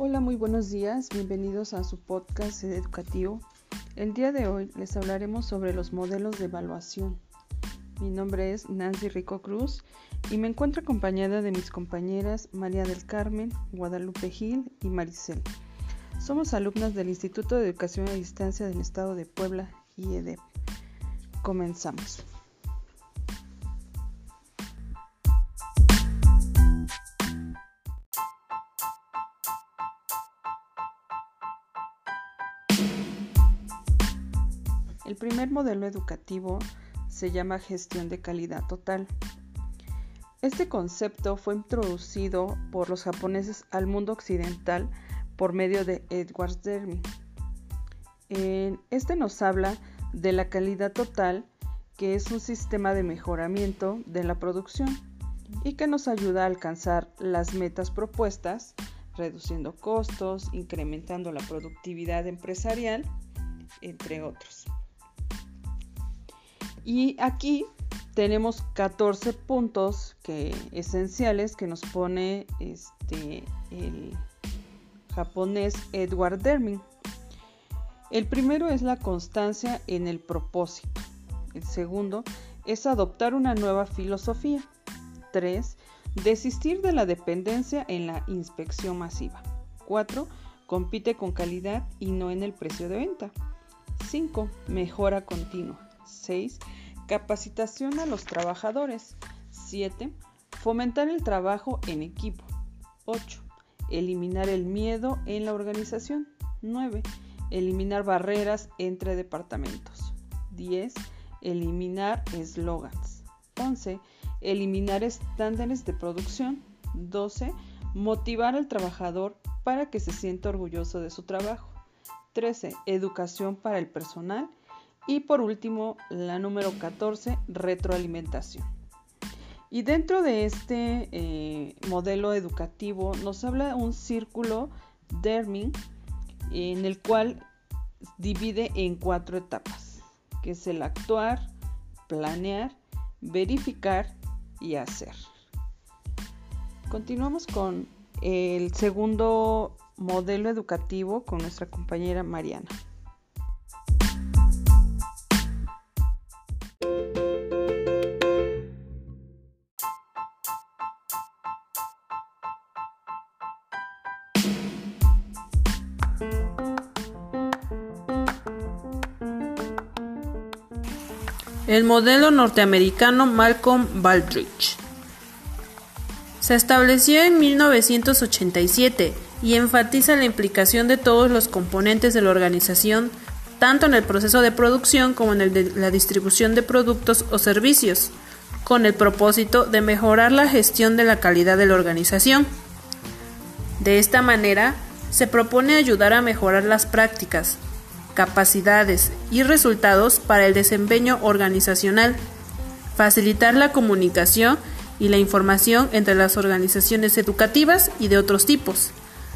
Hola, muy buenos días, bienvenidos a su podcast educativo. El día de hoy les hablaremos sobre los modelos de evaluación. Mi nombre es Nancy Rico Cruz y me encuentro acompañada de mis compañeras María del Carmen, Guadalupe Gil y Maricel. Somos alumnas del Instituto de Educación a Distancia del Estado de Puebla, IEDEP. Comenzamos. Primer modelo educativo se llama gestión de calidad total. Este concepto fue introducido por los japoneses al mundo occidental por medio de Edward Derby. Este nos habla de la calidad total, que es un sistema de mejoramiento de la producción y que nos ayuda a alcanzar las metas propuestas, reduciendo costos, incrementando la productividad empresarial, entre otros. Y aquí tenemos 14 puntos que, esenciales que nos pone este, el japonés Edward Deming. El primero es la constancia en el propósito. El segundo es adoptar una nueva filosofía. 3. Desistir de la dependencia en la inspección masiva. 4. Compite con calidad y no en el precio de venta. 5. Mejora continua. 6. Capacitación a los trabajadores. 7. Fomentar el trabajo en equipo. 8. Eliminar el miedo en la organización. 9. Eliminar barreras entre departamentos. 10. Eliminar eslogans. 11. Eliminar estándares de producción. 12. Motivar al trabajador para que se sienta orgulloso de su trabajo. 13. Educación para el personal. Y por último, la número 14, retroalimentación. Y dentro de este eh, modelo educativo nos habla un círculo Derming en el cual divide en cuatro etapas, que es el actuar, planear, verificar y hacer. Continuamos con el segundo modelo educativo con nuestra compañera Mariana. El modelo norteamericano Malcolm Baldrige. Se estableció en 1987 y enfatiza la implicación de todos los componentes de la organización, tanto en el proceso de producción como en el de la distribución de productos o servicios, con el propósito de mejorar la gestión de la calidad de la organización. De esta manera, se propone ayudar a mejorar las prácticas, capacidades y resultados para el desempeño organizacional, facilitar la comunicación y la información entre las organizaciones educativas y de otros tipos,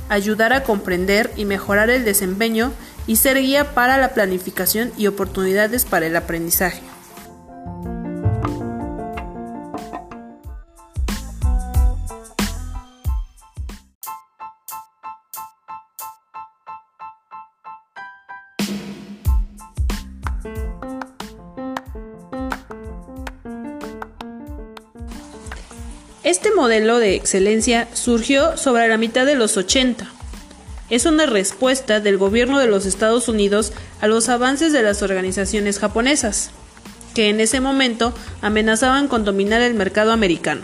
ayudar a comprender y mejorar el desempeño y ser guía para la planificación y oportunidades para el aprendizaje. Este modelo de excelencia surgió sobre la mitad de los 80. Es una respuesta del gobierno de los Estados Unidos a los avances de las organizaciones japonesas, que en ese momento amenazaban con dominar el mercado americano.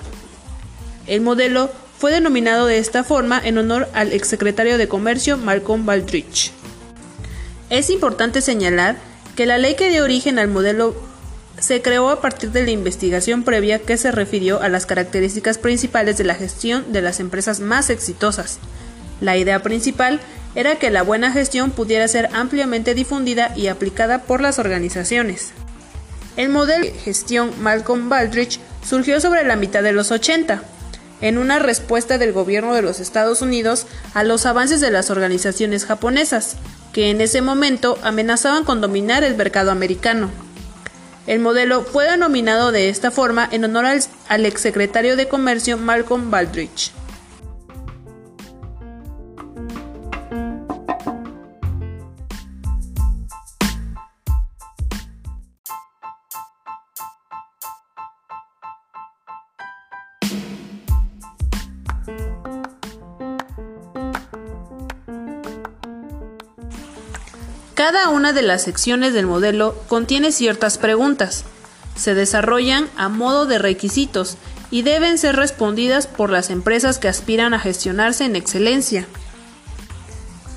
El modelo fue denominado de esta forma en honor al exsecretario de Comercio Malcolm Baldrige. Es importante señalar que la ley que dio origen al modelo se creó a partir de la investigación previa que se refirió a las características principales de la gestión de las empresas más exitosas. La idea principal era que la buena gestión pudiera ser ampliamente difundida y aplicada por las organizaciones. El modelo de gestión Malcolm Baldrige surgió sobre la mitad de los 80, en una respuesta del gobierno de los Estados Unidos a los avances de las organizaciones japonesas, que en ese momento amenazaban con dominar el mercado americano. El modelo fue denominado de esta forma en honor al, exsecretario de Comercio Malcolm Baldrige. Cada una de las secciones del modelo contiene ciertas preguntas. Se desarrollan a modo de requisitos y deben ser respondidas por las empresas que aspiran a gestionarse en excelencia.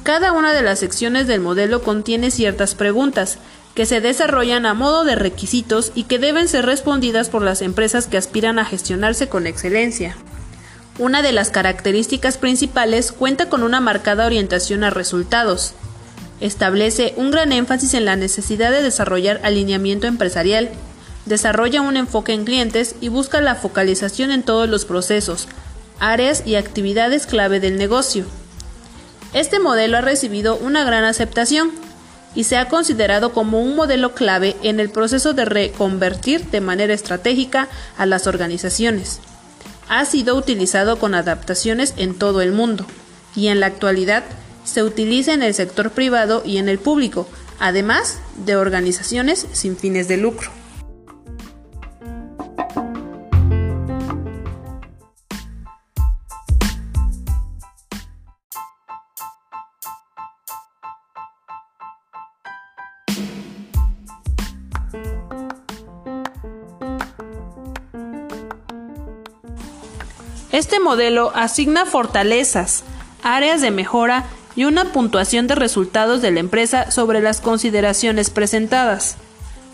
Cada una de las secciones del modelo contiene ciertas preguntas que se desarrollan a modo de requisitos y que deben ser respondidas por las empresas que aspiran a gestionarse con excelencia. Una de las características principales cuenta con una marcada orientación a resultados, Establece un gran énfasis en la necesidad de desarrollar alineamiento empresarial. Desarrolla un enfoque en clientes y busca la focalización en todos los procesos, áreas y actividades clave del negocio. Este modelo ha recibido una gran aceptación y se ha considerado como un modelo clave en el proceso de reconvertir de manera estratégica a las organizaciones. Ha sido utilizado con adaptaciones en todo el mundo y en la actualidad se utiliza en el sector privado y en el público, además de organizaciones sin fines de lucro. Este modelo asigna fortalezas, áreas de mejora y una puntuación de resultados de la empresa sobre las consideraciones presentadas.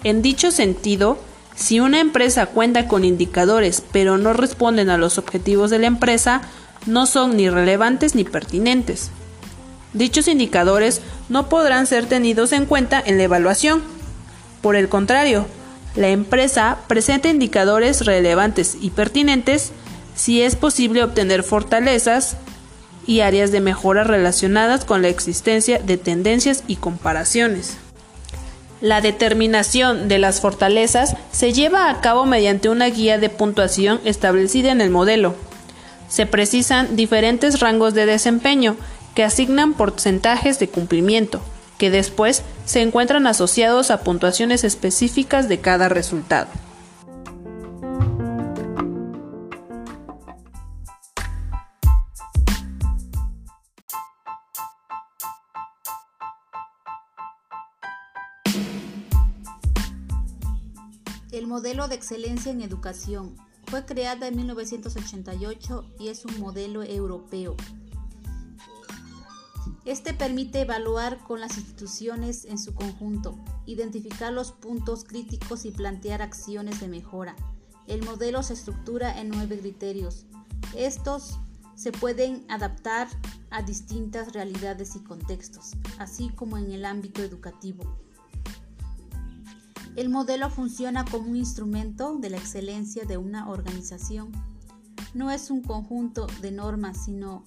En dicho sentido, si una empresa cuenta con indicadores pero no responden a los objetivos de la empresa, no son ni relevantes ni pertinentes. Dichos indicadores no podrán ser tenidos en cuenta en la evaluación. Por el contrario, la empresa presenta indicadores relevantes y pertinentes si es posible obtener fortalezas, y áreas de mejora relacionadas con la existencia de tendencias y comparaciones. La determinación de las fortalezas se lleva a cabo mediante una guía de puntuación establecida en el modelo. Se precisan diferentes rangos de desempeño que asignan porcentajes de cumplimiento, que después se encuentran asociados a puntuaciones específicas de cada resultado. Excelencia en educación fue creada en 1988 y es un modelo europeo. Este permite evaluar con las instituciones en su conjunto, identificar los puntos críticos y plantear acciones de mejora. El modelo se estructura en nueve criterios. Estos se pueden adaptar a distintas realidades y contextos, así como en el ámbito educativo. El modelo funciona como un instrumento de la excelencia de una organización. No es un conjunto de normas, sino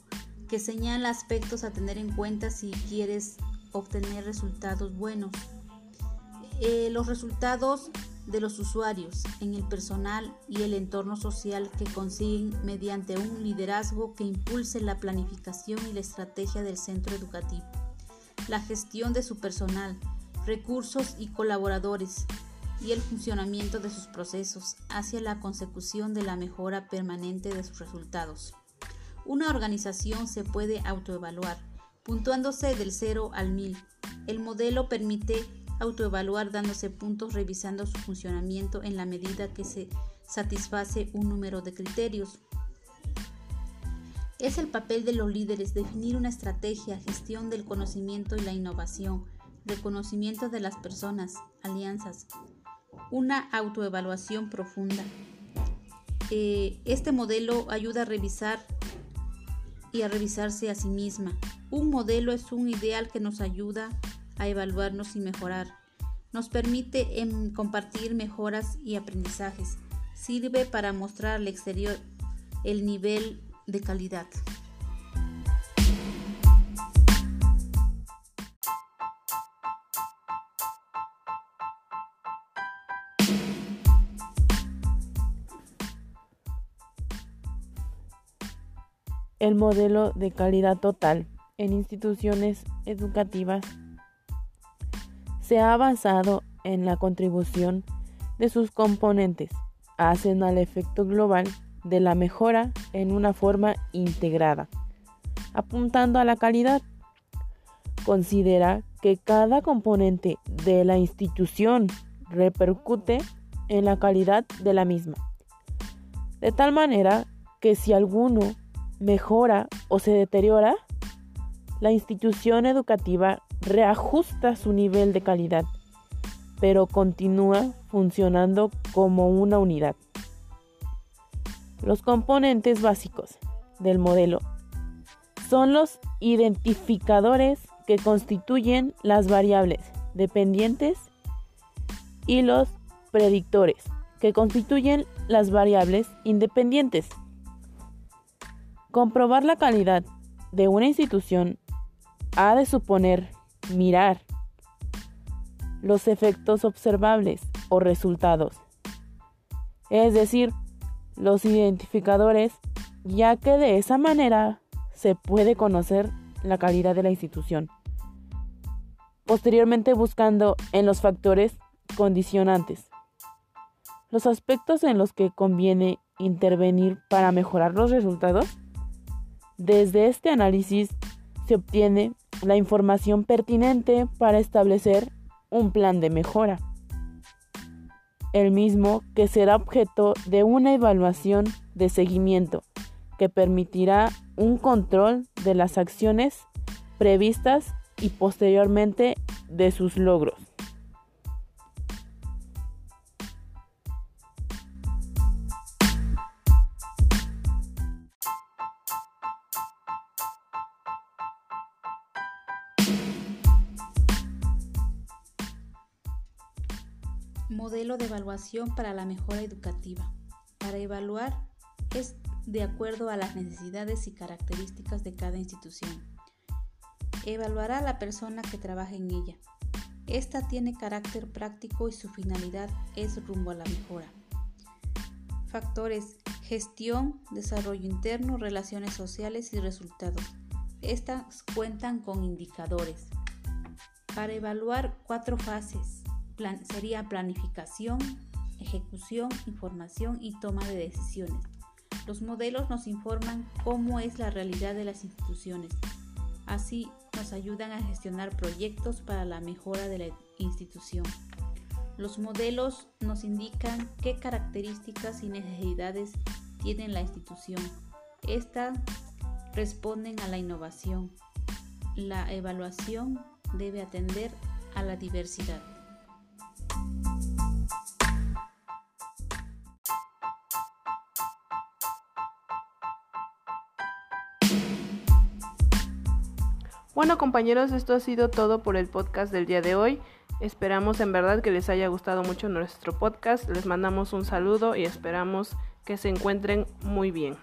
que señala aspectos a tener en cuenta si quieres obtener resultados buenos. Eh, los resultados de los usuarios en el personal y el entorno social que consiguen mediante un liderazgo que impulse la planificación y la estrategia del centro educativo, la gestión de su personal, recursos y colaboradores, y el funcionamiento de sus procesos hacia la consecución de la mejora permanente de sus resultados. Una organización se puede autoevaluar, puntuándose del 0 al 1000. El modelo permite autoevaluar dándose puntos revisando su funcionamiento en la medida que se satisface un número de criterios. Es el papel de los líderes definir una estrategia, gestión del conocimiento y la innovación, reconocimiento de las personas, alianzas, una autoevaluación profunda. Eh, este modelo ayuda a revisar y a revisarse a sí misma. Un modelo es un ideal que nos ayuda a evaluarnos y mejorar. Nos permite em, compartir mejoras y aprendizajes. Sirve para mostrar al exterior el nivel de calidad. El modelo de calidad total en instituciones educativas se ha basado en la contribución de sus componentes, hacen al efecto global de la mejora en una forma integrada, apuntando a la calidad. Considera que cada componente de la institución repercute en la calidad de la misma. De tal manera que si alguno mejora o se deteriora, la institución educativa reajusta su nivel de calidad, pero continúa funcionando como una unidad. Los componentes básicos del modelo son los identificadores que constituyen las variables dependientes y los predictores que constituyen las variables independientes. Comprobar la calidad de una institución ha de suponer mirar los efectos observables o resultados, es decir, los identificadores, ya que de esa manera se puede conocer la calidad de la institución. Posteriormente buscando en los factores condicionantes, los aspectos en los que conviene intervenir para mejorar los resultados. Desde este análisis se obtiene la información pertinente para establecer un plan de mejora, el mismo que será objeto de una evaluación de seguimiento que permitirá un control de las acciones previstas y posteriormente de sus logros. Evaluación para la mejora educativa. Para evaluar es de acuerdo a las necesidades y características de cada institución. Evaluará a la persona que trabaja en ella. Esta tiene carácter práctico y su finalidad es rumbo a la mejora. Factores: gestión, desarrollo interno, relaciones sociales y resultados. Estas cuentan con indicadores. Para evaluar cuatro fases sería planificación, ejecución, información y toma de decisiones. Los modelos nos informan cómo es la realidad de las instituciones. Así nos ayudan a gestionar proyectos para la mejora de la institución. Los modelos nos indican qué características y necesidades tiene la institución. Estas responden a la innovación. La evaluación debe atender a la diversidad. Bueno compañeros, esto ha sido todo por el podcast del día de hoy. Esperamos en verdad que les haya gustado mucho nuestro podcast. Les mandamos un saludo y esperamos que se encuentren muy bien.